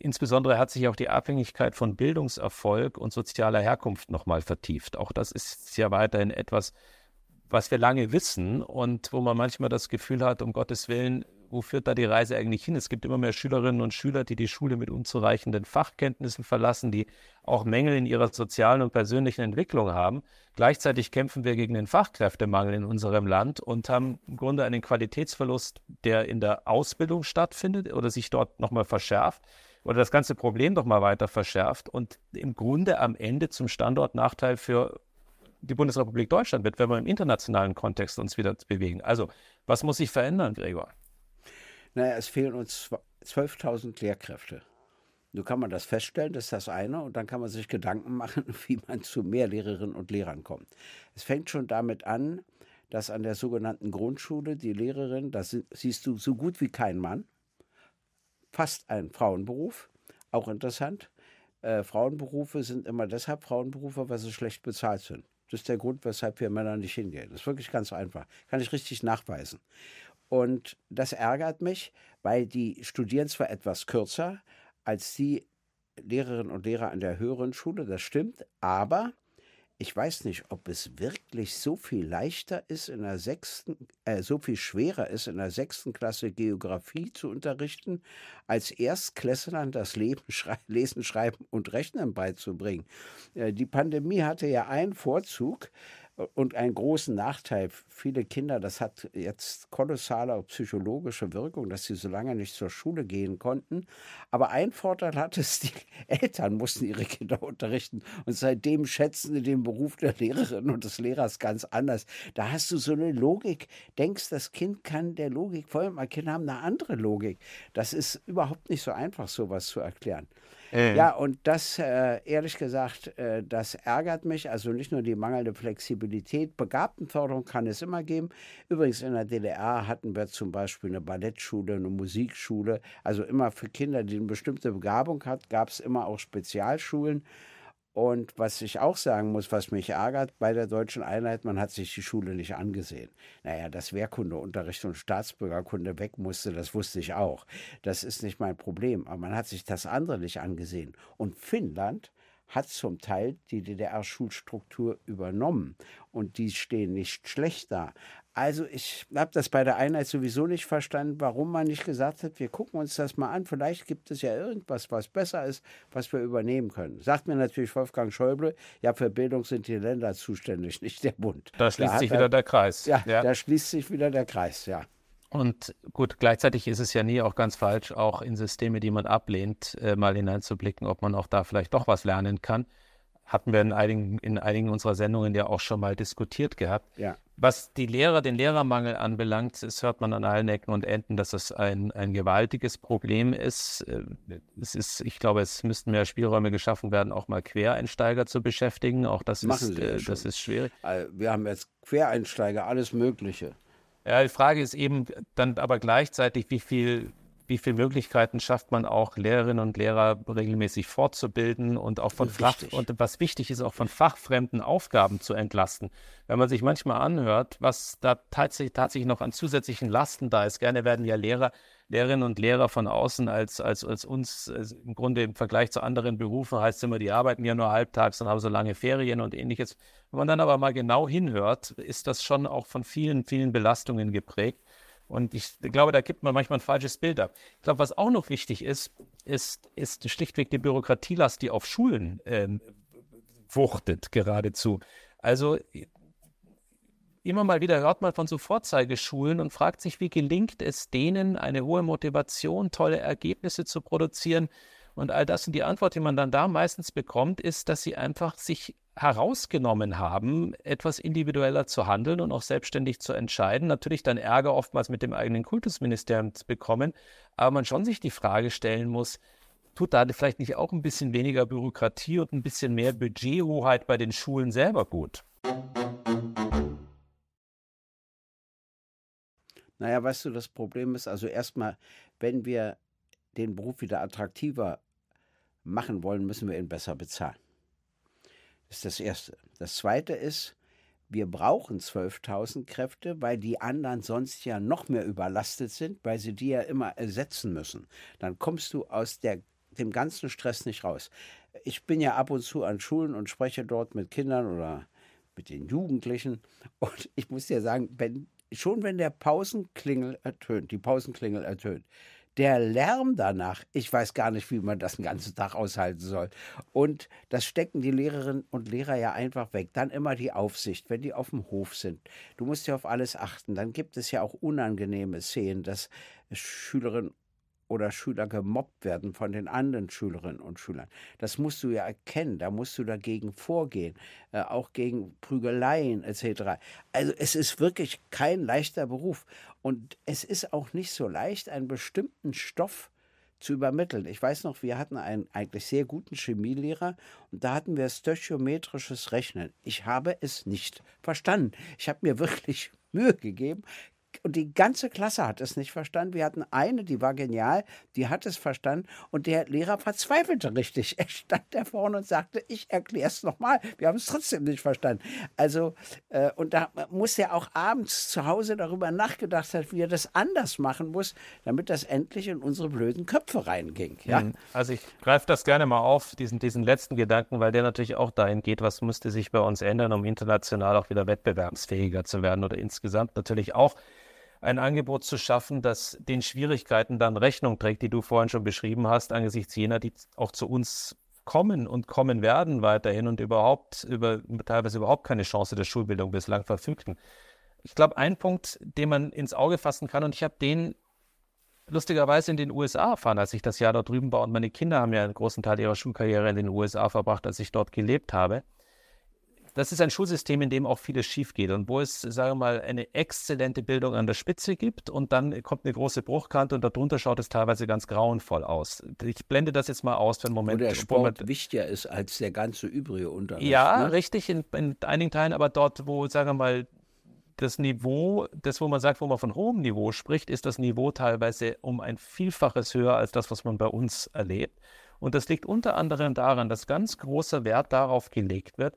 Insbesondere hat sich auch die Abhängigkeit von Bildungserfolg und sozialer Herkunft nochmal vertieft. Auch das ist ja weiterhin etwas, was wir lange wissen und wo man manchmal das Gefühl hat, um Gottes Willen, wo führt da die Reise eigentlich hin? Es gibt immer mehr Schülerinnen und Schüler, die die Schule mit unzureichenden Fachkenntnissen verlassen, die auch Mängel in ihrer sozialen und persönlichen Entwicklung haben. Gleichzeitig kämpfen wir gegen den Fachkräftemangel in unserem Land und haben im Grunde einen Qualitätsverlust, der in der Ausbildung stattfindet oder sich dort nochmal verschärft oder das ganze Problem doch mal weiter verschärft und im Grunde am Ende zum Standortnachteil für die Bundesrepublik Deutschland wird, wenn wir im internationalen Kontext uns wieder bewegen. Also, was muss sich verändern, Gregor? Naja, es fehlen uns 12.000 Lehrkräfte. Nun kann man das feststellen, das ist das eine, und dann kann man sich Gedanken machen, wie man zu mehr Lehrerinnen und Lehrern kommt. Es fängt schon damit an, dass an der sogenannten Grundschule die Lehrerin, das siehst du so gut wie kein Mann, fast ein Frauenberuf, auch interessant. Äh, Frauenberufe sind immer deshalb Frauenberufe, weil sie schlecht bezahlt sind. Das ist der Grund, weshalb wir Männer nicht hingehen. Das ist wirklich ganz einfach. Kann ich richtig nachweisen. Und das ärgert mich, weil die studieren zwar etwas kürzer als die Lehrerinnen und Lehrer an der höheren Schule, das stimmt, aber ich weiß nicht, ob es wirklich so viel leichter ist in der sechsten, äh, so viel schwerer ist in der sechsten Klasse Geografie zu unterrichten, als Erstklässlern das Leben, Schrei Lesen, Schreiben und Rechnen beizubringen. Äh, die Pandemie hatte ja einen Vorzug und einen großen Nachteil. Viele Kinder, das hat jetzt kolossale psychologische Wirkung, dass sie so lange nicht zur Schule gehen konnten. Aber ein Vorteil hat es, die Eltern mussten ihre Kinder unterrichten. Und seitdem schätzen sie den Beruf der Lehrerin und des Lehrers ganz anders. Da hast du so eine Logik. Denkst, das Kind kann der Logik folgen. Kinder haben eine andere Logik. Das ist überhaupt nicht so einfach, sowas zu erklären. Äh. Ja, und das, äh, ehrlich gesagt, äh, das ärgert mich. Also nicht nur die mangelnde Flexibilität. Begabtenförderung kann es immer geben. Übrigens in der DDR hatten wir zum Beispiel eine Ballettschule, eine Musikschule. Also immer für Kinder, die eine bestimmte Begabung hatten, gab es immer auch Spezialschulen. Und was ich auch sagen muss, was mich ärgert bei der deutschen Einheit, man hat sich die Schule nicht angesehen. Naja, dass Wehrkundeunterricht und Staatsbürgerkunde weg musste, das wusste ich auch. Das ist nicht mein Problem. Aber man hat sich das andere nicht angesehen. Und Finnland hat zum Teil die DDR-Schulstruktur übernommen und die stehen nicht schlecht da. Also ich habe das bei der Einheit sowieso nicht verstanden, warum man nicht gesagt hat, wir gucken uns das mal an, vielleicht gibt es ja irgendwas, was besser ist, was wir übernehmen können. Sagt mir natürlich Wolfgang Schäuble, ja, für Bildung sind die Länder zuständig, nicht der Bund. Da schließt da sich wieder der Kreis. Ja, ja, da schließt sich wieder der Kreis, ja. Und gut, gleichzeitig ist es ja nie auch ganz falsch, auch in Systeme, die man ablehnt, äh, mal hineinzublicken, ob man auch da vielleicht doch was lernen kann. Hatten wir in einigen, in einigen unserer Sendungen ja auch schon mal diskutiert gehabt. Ja. Was die Lehrer, den Lehrermangel anbelangt, das hört man an allen Ecken und Enden, dass es ein, ein gewaltiges Problem ist. Äh, es ist, ich glaube, es müssten mehr Spielräume geschaffen werden, auch mal Quereinsteiger zu beschäftigen. Auch das, Machen ist, äh, das ist schwierig. Wir haben jetzt Quereinsteiger, alles Mögliche. Ja, die Frage ist eben dann aber gleichzeitig, wie viel, wie viele Möglichkeiten schafft man auch, Lehrerinnen und Lehrer regelmäßig fortzubilden und auch von Fach, und was wichtig ist, auch von fachfremden Aufgaben zu entlasten. Wenn man sich manchmal anhört, was da tatsächlich, tatsächlich noch an zusätzlichen Lasten da ist, gerne werden ja Lehrer Lehrerinnen und Lehrer von außen als, als, als uns also im Grunde im Vergleich zu anderen Berufen heißt es immer, die arbeiten ja nur halbtags und haben so lange Ferien und ähnliches. Wenn man dann aber mal genau hinhört, ist das schon auch von vielen, vielen Belastungen geprägt. Und ich glaube, da gibt man manchmal ein falsches Bild ab. Ich glaube, was auch noch wichtig ist, ist, ist schlichtweg die Bürokratielast, die auf Schulen ähm, wuchtet geradezu. Also immer mal wieder hört man von so Vorzeigeschulen und fragt sich, wie gelingt es denen, eine hohe Motivation, tolle Ergebnisse zu produzieren und all das. Und die Antwort, die man dann da meistens bekommt, ist, dass sie einfach sich herausgenommen haben, etwas individueller zu handeln und auch selbstständig zu entscheiden. Natürlich dann Ärger oftmals mit dem eigenen Kultusministerium zu bekommen, aber man schon sich die Frage stellen muss, tut da vielleicht nicht auch ein bisschen weniger Bürokratie und ein bisschen mehr Budgethoheit bei den Schulen selber gut? Naja, weißt du, das Problem ist also erstmal, wenn wir den Beruf wieder attraktiver machen wollen, müssen wir ihn besser bezahlen. Das ist das Erste. Das Zweite ist, wir brauchen 12.000 Kräfte, weil die anderen sonst ja noch mehr überlastet sind, weil sie die ja immer ersetzen müssen. Dann kommst du aus der, dem ganzen Stress nicht raus. Ich bin ja ab und zu an Schulen und spreche dort mit Kindern oder mit den Jugendlichen. Und ich muss dir sagen, wenn schon wenn der Pausenklingel ertönt, die Pausenklingel ertönt, der Lärm danach, ich weiß gar nicht, wie man das den ganzen Tag aushalten soll. Und das stecken die Lehrerinnen und Lehrer ja einfach weg. Dann immer die Aufsicht, wenn die auf dem Hof sind. Du musst ja auf alles achten. Dann gibt es ja auch unangenehme Szenen, dass Schülerinnen oder Schüler gemobbt werden von den anderen Schülerinnen und Schülern. Das musst du ja erkennen, da musst du dagegen vorgehen, äh, auch gegen Prügeleien etc. Also es ist wirklich kein leichter Beruf und es ist auch nicht so leicht, einen bestimmten Stoff zu übermitteln. Ich weiß noch, wir hatten einen eigentlich sehr guten Chemielehrer und da hatten wir stöchiometrisches Rechnen. Ich habe es nicht verstanden. Ich habe mir wirklich Mühe gegeben, und die ganze Klasse hat es nicht verstanden. Wir hatten eine, die war genial, die hat es verstanden und der Lehrer verzweifelte richtig. Er stand da vorne und sagte, ich erkläre es nochmal. Wir haben es trotzdem nicht verstanden. Also, äh, und da muss er auch abends zu Hause darüber nachgedacht haben, wie er das anders machen muss, damit das endlich in unsere blöden Köpfe reinging. Ja? Hm, also ich greife das gerne mal auf, diesen, diesen letzten Gedanken, weil der natürlich auch dahin geht, was müsste sich bei uns ändern, um international auch wieder wettbewerbsfähiger zu werden oder insgesamt natürlich auch ein Angebot zu schaffen, das den Schwierigkeiten dann Rechnung trägt, die du vorhin schon beschrieben hast, angesichts jener, die auch zu uns kommen und kommen werden weiterhin und überhaupt über teilweise überhaupt keine Chance der Schulbildung bislang verfügten. Ich glaube, ein Punkt, den man ins Auge fassen kann, und ich habe den lustigerweise in den USA erfahren, als ich das Jahr dort drüben war, und meine Kinder haben ja einen großen Teil ihrer Schulkarriere in den USA verbracht, als ich dort gelebt habe das ist ein Schulsystem, in dem auch vieles schief geht und wo es, sagen wir mal, eine exzellente Bildung an der Spitze gibt und dann kommt eine große Bruchkante und darunter schaut es teilweise ganz grauenvoll aus. Ich blende das jetzt mal aus für einen Moment. Wo der Sport wichtiger ist als der ganze übrige Unterricht. Ja, ne? richtig, in, in einigen Teilen, aber dort, wo, sagen wir mal, das Niveau, das, wo man sagt, wo man von hohem Niveau spricht, ist das Niveau teilweise um ein Vielfaches höher als das, was man bei uns erlebt. Und das liegt unter anderem daran, dass ganz großer Wert darauf gelegt wird,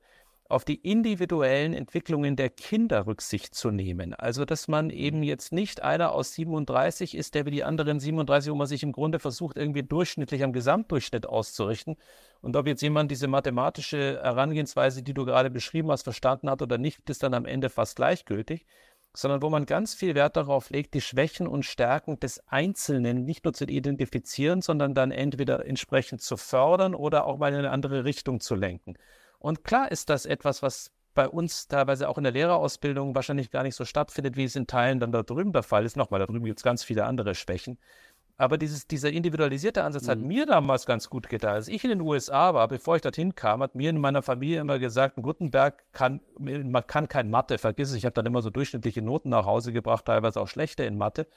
auf die individuellen Entwicklungen der Kinder Rücksicht zu nehmen. Also, dass man eben jetzt nicht einer aus 37 ist, der wie die anderen 37, wo man sich im Grunde versucht, irgendwie durchschnittlich am Gesamtdurchschnitt auszurichten. Und ob jetzt jemand diese mathematische Herangehensweise, die du gerade beschrieben hast, verstanden hat oder nicht, ist dann am Ende fast gleichgültig sondern wo man ganz viel Wert darauf legt, die Schwächen und Stärken des Einzelnen nicht nur zu identifizieren, sondern dann entweder entsprechend zu fördern oder auch mal in eine andere Richtung zu lenken. Und klar ist das etwas, was bei uns teilweise auch in der Lehrerausbildung wahrscheinlich gar nicht so stattfindet, wie es in Teilen dann da drüben der Fall ist. Nochmal, da drüben gibt es ganz viele andere Schwächen. Aber dieses, dieser individualisierte Ansatz mhm. hat mir damals ganz gut getan. Als ich in den USA war, bevor ich dorthin kam, hat mir in meiner Familie immer gesagt, Gutenberg kann, man kann kein Mathe, vergiss es. Ich habe dann immer so durchschnittliche Noten nach Hause gebracht, teilweise auch schlechte in Mathe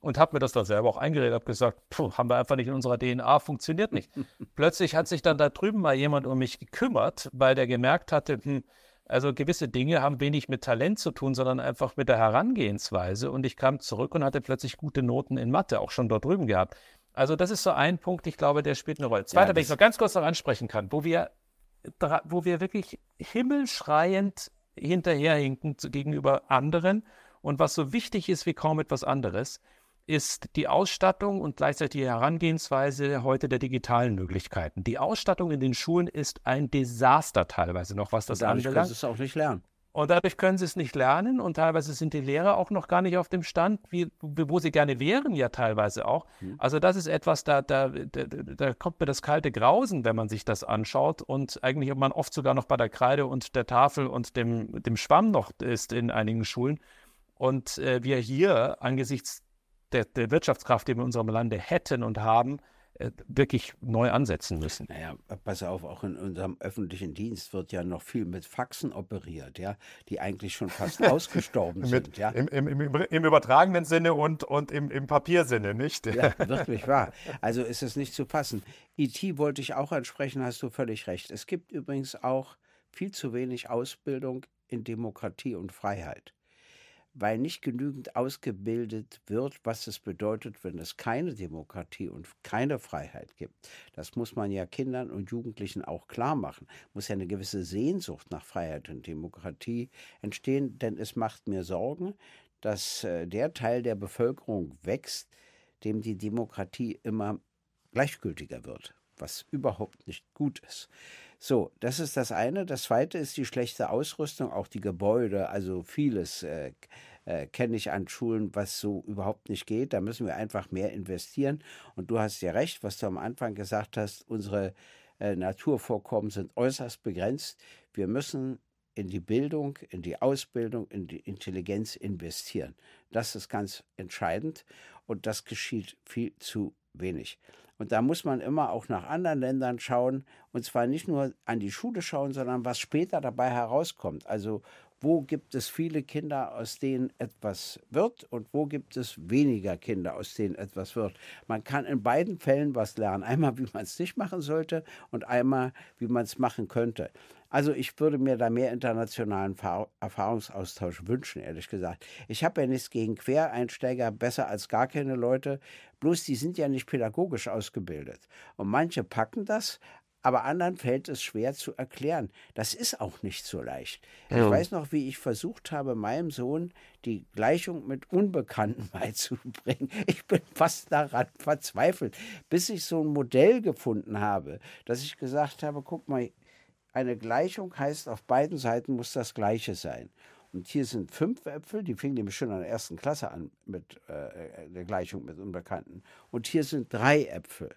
und habe mir das dann selber auch eingeredet, habe gesagt, haben wir einfach nicht in unserer DNA, funktioniert nicht. Plötzlich hat sich dann da drüben mal jemand um mich gekümmert, weil der gemerkt hatte, hm, also gewisse Dinge haben wenig mit Talent zu tun, sondern einfach mit der Herangehensweise. Und ich kam zurück und hatte plötzlich gute Noten in Mathe, auch schon dort drüben gehabt. Also das ist so ein Punkt, ich glaube, der spielt eine Rolle. Zweiter, ja, wenn ich noch ganz kurz noch ansprechen kann, wo wir, wo wir wirklich himmelschreiend hinterherhinken gegenüber anderen und was so wichtig ist wie kaum etwas anderes, ist die Ausstattung und gleichzeitig die Herangehensweise heute der digitalen Möglichkeiten. Die Ausstattung in den Schulen ist ein Desaster teilweise noch, was das und dadurch anbelangt. Können sie es auch nicht lernen. Und dadurch können sie es nicht lernen und teilweise sind die Lehrer auch noch gar nicht auf dem Stand, wie, wo sie gerne wären, ja teilweise auch. Mhm. Also das ist etwas, da, da, da, da, kommt mir das kalte Grausen, wenn man sich das anschaut und eigentlich man oft sogar noch bei der Kreide und der Tafel und dem, dem Schwamm noch ist in einigen Schulen. Und äh, wir hier angesichts der, der Wirtschaftskraft, die wir in unserem Lande hätten und haben, äh, wirklich neu ansetzen müssen. Naja, pass auf, auch in unserem öffentlichen Dienst wird ja noch viel mit Faxen operiert, ja, die eigentlich schon fast ausgestorben sind. Mit, ja. Im, im, im, Im, übertragenen Sinne und, und im, im Papiersinne, nicht? Ja, wirklich wahr. Also ist es nicht zu fassen. IT wollte ich auch ansprechen, hast du völlig recht. Es gibt übrigens auch viel zu wenig Ausbildung in Demokratie und Freiheit weil nicht genügend ausgebildet wird, was es bedeutet, wenn es keine Demokratie und keine Freiheit gibt. Das muss man ja Kindern und Jugendlichen auch klar machen. Muss ja eine gewisse Sehnsucht nach Freiheit und Demokratie entstehen, denn es macht mir Sorgen, dass äh, der Teil der Bevölkerung wächst, dem die Demokratie immer gleichgültiger wird, was überhaupt nicht gut ist. So, das ist das eine. Das zweite ist die schlechte Ausrüstung, auch die Gebäude, also vieles äh, äh, kenne ich an Schulen, was so überhaupt nicht geht. Da müssen wir einfach mehr investieren. Und du hast ja recht, was du am Anfang gesagt hast, unsere äh, Naturvorkommen sind äußerst begrenzt. Wir müssen in die Bildung, in die Ausbildung, in die Intelligenz investieren. Das ist ganz entscheidend und das geschieht viel zu wenig. Und da muss man immer auch nach anderen Ländern schauen und zwar nicht nur an die Schule schauen, sondern was später dabei herauskommt. Also wo gibt es viele Kinder, aus denen etwas wird und wo gibt es weniger Kinder, aus denen etwas wird. Man kann in beiden Fällen was lernen. Einmal, wie man es nicht machen sollte und einmal, wie man es machen könnte. Also ich würde mir da mehr internationalen Erfahrungsaustausch wünschen, ehrlich gesagt. Ich habe ja nichts gegen Quereinsteiger, besser als gar keine Leute. Bloß die sind ja nicht pädagogisch ausgebildet. Und manche packen das, aber anderen fällt es schwer zu erklären. Das ist auch nicht so leicht. Ja. Ich weiß noch, wie ich versucht habe, meinem Sohn die Gleichung mit Unbekannten beizubringen. Ich bin fast daran verzweifelt, bis ich so ein Modell gefunden habe, dass ich gesagt habe, guck mal, eine Gleichung heißt, auf beiden Seiten muss das Gleiche sein. Und hier sind fünf Äpfel, die fingen nämlich schon in der ersten Klasse an mit äh, der Gleichung mit Unbekannten. Und hier sind drei Äpfel.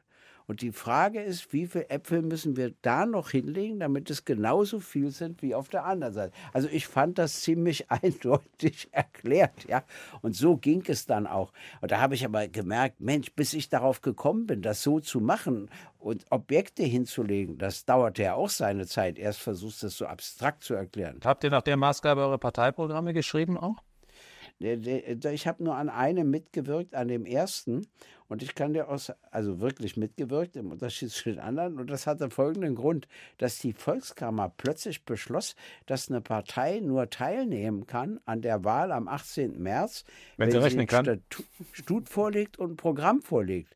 Und die Frage ist, wie viele Äpfel müssen wir da noch hinlegen, damit es genauso viel sind wie auf der anderen Seite. Also ich fand das ziemlich eindeutig erklärt, ja. Und so ging es dann auch. Und da habe ich aber gemerkt, Mensch, bis ich darauf gekommen bin, das so zu machen und Objekte hinzulegen, das dauerte ja auch seine Zeit. Erst versuchst du es so abstrakt zu erklären. Habt ihr nach der Maßgabe eure Parteiprogramme geschrieben auch? Ich habe nur an einem mitgewirkt, an dem ersten. Und ich kann dir aus, also wirklich mitgewirkt, im Unterschied zu den anderen. Und das hatte folgenden Grund, dass die Volkskammer plötzlich beschloss, dass eine Partei nur teilnehmen kann an der Wahl am 18. März, wenn, wenn sie rechnen kann. Statut vorlegt und ein Programm vorlegt.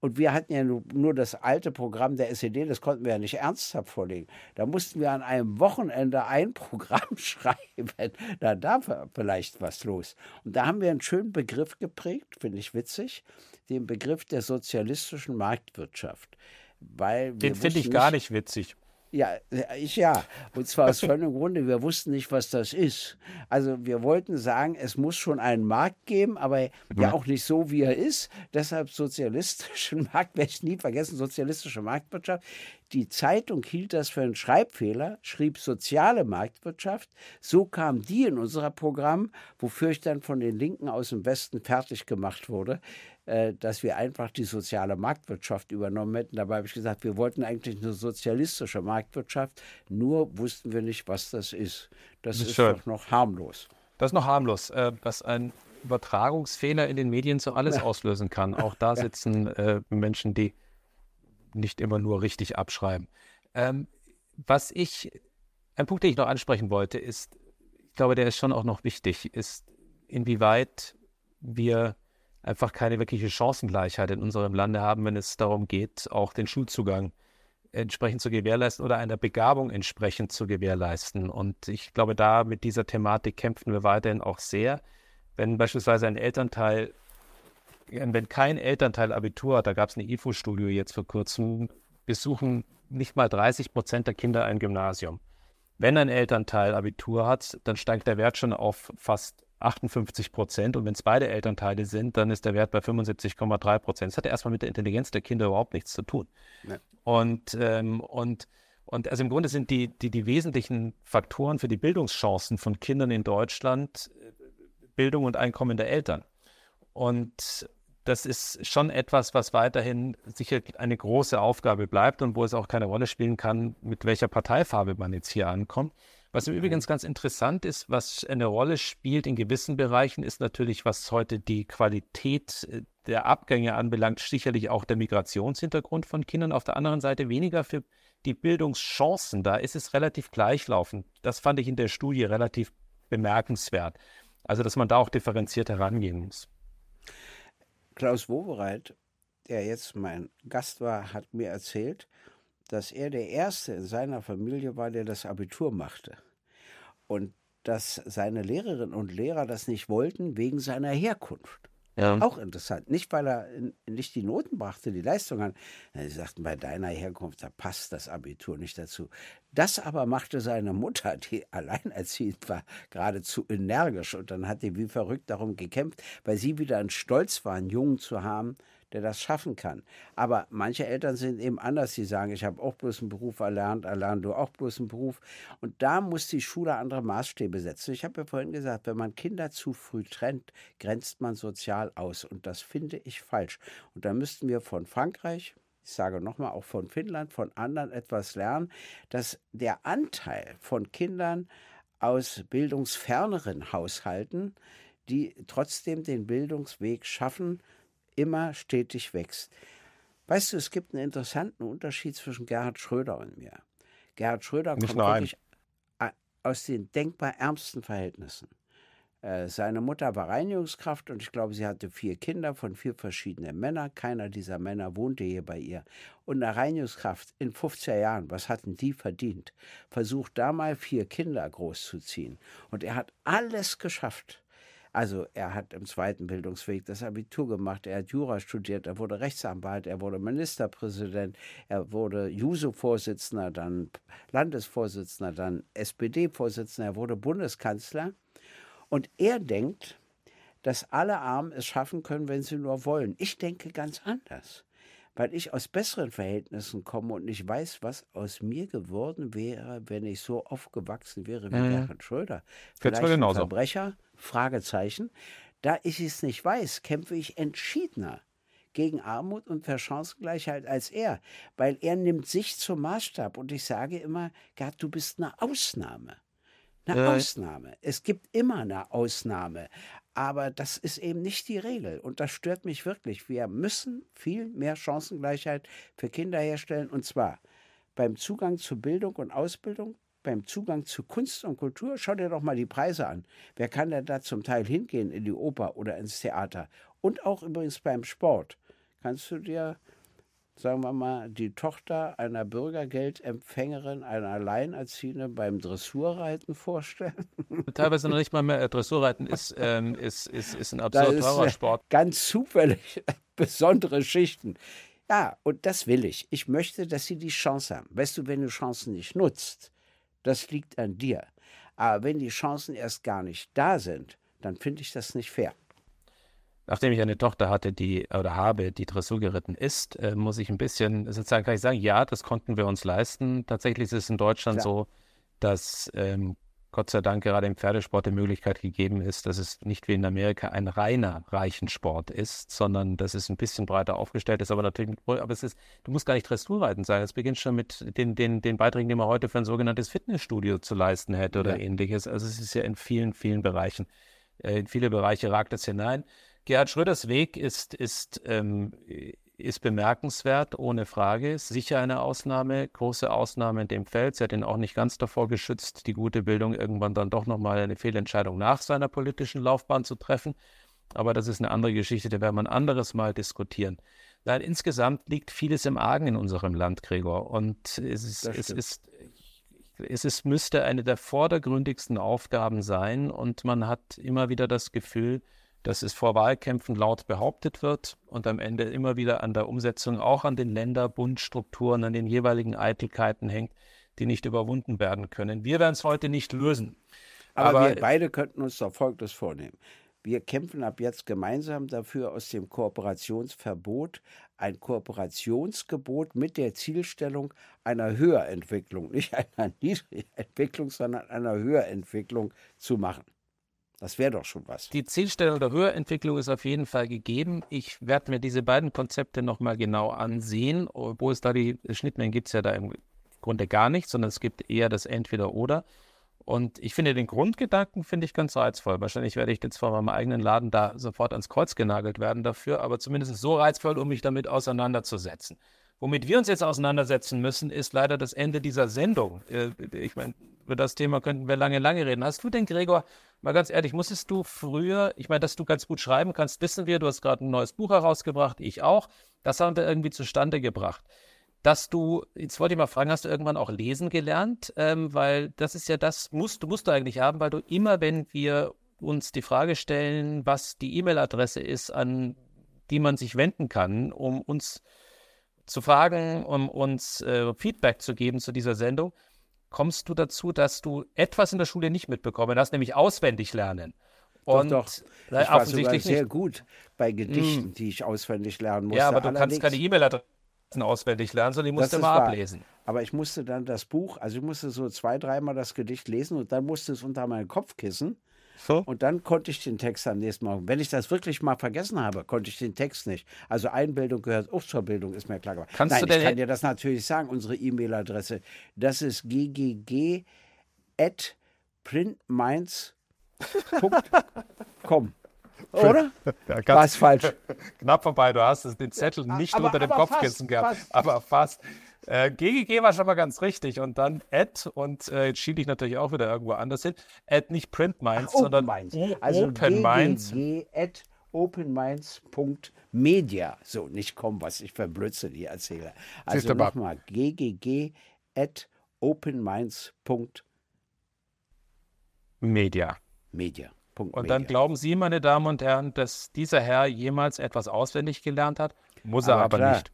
Und wir hatten ja nur das alte Programm der SED, das konnten wir ja nicht ernsthaft vorlegen. Da mussten wir an einem Wochenende ein Programm schreiben. Da darf vielleicht was los. Und da haben wir einen schönen Begriff geprägt, finde ich witzig, den Begriff der sozialistischen Marktwirtschaft. Weil den finde ich gar nicht witzig. Ja, ich ja. Und zwar aus folgendem Grunde, wir wussten nicht, was das ist. Also wir wollten sagen, es muss schon einen Markt geben, aber ja auch nicht so, wie er ist. Deshalb sozialistischen Markt, werde ich nie vergessen, sozialistische Marktwirtschaft. Die Zeitung hielt das für einen Schreibfehler, schrieb soziale Marktwirtschaft. So kam die in unser Programm, wofür ich dann von den Linken aus dem Westen fertig gemacht wurde. Äh, dass wir einfach die soziale Marktwirtschaft übernommen hätten. Dabei habe ich gesagt, wir wollten eigentlich eine sozialistische Marktwirtschaft, nur wussten wir nicht, was das ist. Das, das ist, doch noch harmlos. Das ist noch harmlos, äh, was ein Übertragungsfehler in den Medien so alles auslösen kann. Auch da sitzen äh, Menschen, die nicht immer nur richtig abschreiben. Ähm, was ich, ein Punkt, den ich noch ansprechen wollte, ist, ich glaube, der ist schon auch noch wichtig, ist, inwieweit wir einfach keine wirkliche Chancengleichheit in unserem Lande haben, wenn es darum geht, auch den Schulzugang entsprechend zu gewährleisten oder einer Begabung entsprechend zu gewährleisten. Und ich glaube, da mit dieser Thematik kämpfen wir weiterhin auch sehr. Wenn beispielsweise ein Elternteil, wenn kein Elternteil Abitur hat, da gab es eine IFO-Studie jetzt vor kurzem, besuchen nicht mal 30 Prozent der Kinder ein Gymnasium. Wenn ein Elternteil Abitur hat, dann steigt der Wert schon auf fast 58 Prozent. Und wenn es beide Elternteile sind, dann ist der Wert bei 75,3 Prozent. Das hat ja erstmal mit der Intelligenz der Kinder überhaupt nichts zu tun. Ja. Und, ähm, und, und also im Grunde sind die, die, die wesentlichen Faktoren für die Bildungschancen von Kindern in Deutschland äh, Bildung und Einkommen der Eltern. Und das ist schon etwas, was weiterhin sicher eine große Aufgabe bleibt und wo es auch keine Rolle spielen kann, mit welcher Parteifarbe man jetzt hier ankommt. Was übrigens ganz interessant ist, was eine Rolle spielt in gewissen Bereichen, ist natürlich, was heute die Qualität äh, der Abgänge anbelangt, sicherlich auch der Migrationshintergrund von Kindern. Auf der anderen Seite weniger für die Bildungschancen. Da ist es relativ gleichlaufend. Das fand ich in der Studie relativ bemerkenswert. Also, dass man da auch differenziert herangehen muss. Klaus Wowereit, der jetzt mein Gast war, hat mir erzählt, dass er der Erste in seiner Familie war, der das Abitur machte und dass seine Lehrerinnen und Lehrer das nicht wollten wegen seiner Herkunft. Ja. Auch interessant. Nicht, weil er nicht die Noten brachte, die Leistung an. Sie sagten, bei deiner Herkunft, da passt das Abitur nicht dazu. Das aber machte seine Mutter, die alleinerziehend war, geradezu energisch. Und dann hat die wie verrückt darum gekämpft, weil sie wieder einen Stolz war, einen Jungen zu haben, der das schaffen kann. Aber manche Eltern sind eben anders. Sie sagen, ich habe auch bloß einen Beruf erlernt, erlernt du auch bloß einen Beruf. Und da muss die Schule andere Maßstäbe setzen. Ich habe ja vorhin gesagt, wenn man Kinder zu früh trennt, grenzt man sozial aus. Und das finde ich falsch. Und da müssten wir von Frankreich, ich sage nochmal auch von Finnland, von anderen etwas lernen, dass der Anteil von Kindern aus bildungsferneren Haushalten, die trotzdem den Bildungsweg schaffen, immer stetig wächst. Weißt du, es gibt einen interessanten Unterschied zwischen Gerhard Schröder und mir. Gerhard Schröder Nicht kommt wirklich aus den denkbar ärmsten Verhältnissen. Äh, seine Mutter war Reinigungskraft und ich glaube, sie hatte vier Kinder von vier verschiedenen Männern. Keiner dieser Männer wohnte hier bei ihr. Und eine Reinigungskraft in 50er Jahren, was hatten die verdient? Versucht da mal vier Kinder großzuziehen. Und er hat alles geschafft. Also er hat im zweiten Bildungsweg das Abitur gemacht, er hat Jura studiert, er wurde Rechtsanwalt, er wurde Ministerpräsident, er wurde JUSO-Vorsitzender, dann Landesvorsitzender, dann SPD-Vorsitzender, er wurde Bundeskanzler. Und er denkt, dass alle Armen es schaffen können, wenn sie nur wollen. Ich denke ganz anders, weil ich aus besseren Verhältnissen komme und nicht weiß, was aus mir geworden wäre, wenn ich so aufgewachsen wäre wie mhm. Gerhard Schröder. Vielleicht ein Verbrecher, Fragezeichen. Da ich es nicht weiß, kämpfe ich entschiedener gegen Armut und für Chancengleichheit als er, weil er nimmt sich zum Maßstab und ich sage immer, Gerd, du bist eine Ausnahme. Eine äh. Ausnahme. Es gibt immer eine Ausnahme. Aber das ist eben nicht die Regel. Und das stört mich wirklich. Wir müssen viel mehr Chancengleichheit für Kinder herstellen. Und zwar beim Zugang zu Bildung und Ausbildung, beim Zugang zu Kunst und Kultur. Schau dir doch mal die Preise an. Wer kann denn da zum Teil hingehen in die Oper oder ins Theater? Und auch übrigens beim Sport. Kannst du dir sagen wir mal, die Tochter einer Bürgergeldempfängerin, einer Alleinerziehenden beim Dressurreiten vorstellen? Teilweise noch nicht mal mehr. Äh, Dressurreiten ist, ähm, ist, ist, ist ein absurd teurer Sport. Ganz zufällig besondere Schichten. Ja, und das will ich. Ich möchte, dass sie die Chance haben. Weißt du, wenn du Chancen nicht nutzt, das liegt an dir. Aber wenn die Chancen erst gar nicht da sind, dann finde ich das nicht fair. Nachdem ich eine Tochter hatte, die oder habe, die Dressur geritten ist, äh, muss ich ein bisschen sozusagen kann ich sagen, ja, das konnten wir uns leisten. Tatsächlich ist es in Deutschland Klar. so, dass ähm, Gott sei Dank gerade im Pferdesport die Möglichkeit gegeben ist, dass es nicht wie in Amerika ein reiner Reichensport ist, sondern dass es ein bisschen breiter aufgestellt ist. Aber natürlich, aber es ist, du musst gar nicht Dressurreiten sein. Es beginnt schon mit den, den, den Beiträgen, die man heute für ein sogenanntes Fitnessstudio zu leisten hätte oder ja. ähnliches. Also es ist ja in vielen, vielen Bereichen, äh, in viele Bereiche ragt es hinein. Gerhard Schröders Weg ist, ist, ähm, ist bemerkenswert, ohne Frage. Ist sicher eine Ausnahme, große Ausnahme in dem Feld. Sie hat ihn auch nicht ganz davor geschützt, die gute Bildung irgendwann dann doch nochmal eine Fehlentscheidung nach seiner politischen Laufbahn zu treffen. Aber das ist eine andere Geschichte, die werden wir ein anderes Mal diskutieren. Nein, insgesamt liegt vieles im Argen in unserem Land, Gregor. Und es ist, es ist, es ist, müsste eine der vordergründigsten Aufgaben sein. Und man hat immer wieder das Gefühl, dass es vor Wahlkämpfen laut behauptet wird und am Ende immer wieder an der Umsetzung auch an den Länderbundstrukturen, an den jeweiligen Eitelkeiten hängt, die nicht überwunden werden können. Wir werden es heute nicht lösen. Aber, Aber wir beide könnten uns doch Folgendes vornehmen. Wir kämpfen ab jetzt gemeinsam dafür, aus dem Kooperationsverbot ein Kooperationsgebot mit der Zielstellung einer Höherentwicklung, nicht einer Niedrigentwicklung, sondern einer Höherentwicklung zu machen. Das wäre doch schon was. Die Zielstellung der Höherentwicklung ist auf jeden Fall gegeben. Ich werde mir diese beiden Konzepte nochmal genau ansehen. Obwohl es da die Schnittmengen gibt, es ja da im Grunde gar nicht, sondern es gibt eher das Entweder-Oder. Und ich finde den Grundgedanken finde ich ganz reizvoll. Wahrscheinlich werde ich jetzt vor meinem eigenen Laden da sofort ans Kreuz genagelt werden dafür, aber zumindest so reizvoll, um mich damit auseinanderzusetzen. Womit wir uns jetzt auseinandersetzen müssen, ist leider das Ende dieser Sendung. Äh, ich meine, über das Thema könnten wir lange, lange reden. Hast du denn, Gregor, mal ganz ehrlich, musstest du früher, ich meine, dass du ganz gut schreiben kannst, wissen wir, du hast gerade ein neues Buch herausgebracht, ich auch. Das haben wir irgendwie zustande gebracht. Dass du, jetzt wollte ich mal fragen, hast du irgendwann auch lesen gelernt? Ähm, weil das ist ja das, musst, du musst du eigentlich haben, weil du immer, wenn wir uns die Frage stellen, was die E-Mail-Adresse ist, an die man sich wenden kann, um uns zu fragen, um uns äh, Feedback zu geben zu dieser Sendung, kommst du dazu, dass du etwas in der Schule nicht mitbekommen hast, nämlich auswendig lernen. Und doch, doch. Ich war sogar sehr nicht. gut bei Gedichten, mm. die ich auswendig lernen musste. Ja, aber du Allerdings, kannst keine E-Mail-Adressen auswendig lernen, sondern die musst du immer ablesen. Aber ich musste dann das Buch, also ich musste so zwei, dreimal das Gedicht lesen und dann musste es unter mein Kopfkissen so. Und dann konnte ich den Text am nächsten Morgen. Wenn ich das wirklich mal vergessen habe, konnte ich den Text nicht. Also Einbildung gehört auch zur Bildung, ist mir klar. Kannst Nein, du denn ich kann dir das natürlich sagen, unsere E-Mail-Adresse. Das ist ggg printminds.com. Oder? Ja, War es falsch? Knapp vorbei, du hast den Zettel nicht aber- unter dem Kopfkissen gehabt, fast. aber fast. Äh, GGG war schon mal ganz richtig und dann Ad und äh, jetzt schiele ich natürlich auch wieder irgendwo anders hin. Ad nicht Print Minds, Open sondern Minds. O- Also Open Minds. at openminds.media. So, nicht kommen, was ich für Blödsinn hier erzähle. Also nochmal, gg at openminds.media. Media. Und dann glauben Sie, meine Damen und Herren, dass dieser Herr jemals etwas auswendig gelernt hat? Muss er Aber aber klar. nicht.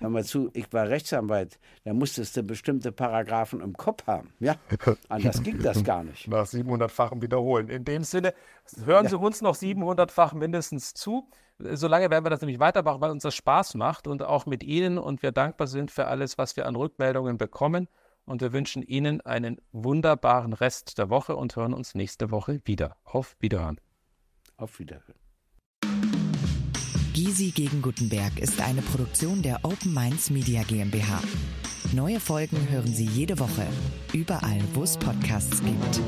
Hör mal zu, ich war Rechtsanwalt. Da musstest du bestimmte Paragraphen im Kopf haben. Ja, anders ging das gar nicht. Nach 700-fachem Wiederholen. In dem Sinne, hören Sie uns noch 700-fach mindestens zu. Solange werden wir das nämlich weitermachen, weil uns das Spaß macht und auch mit Ihnen und wir dankbar sind für alles, was wir an Rückmeldungen bekommen. Und wir wünschen Ihnen einen wunderbaren Rest der Woche und hören uns nächste Woche wieder. Auf Wiederhören. Auf Wiederhören. Gysi gegen Gutenberg ist eine Produktion der Open Minds Media GmbH. Neue Folgen hören Sie jede Woche, überall, wo es Podcasts gibt.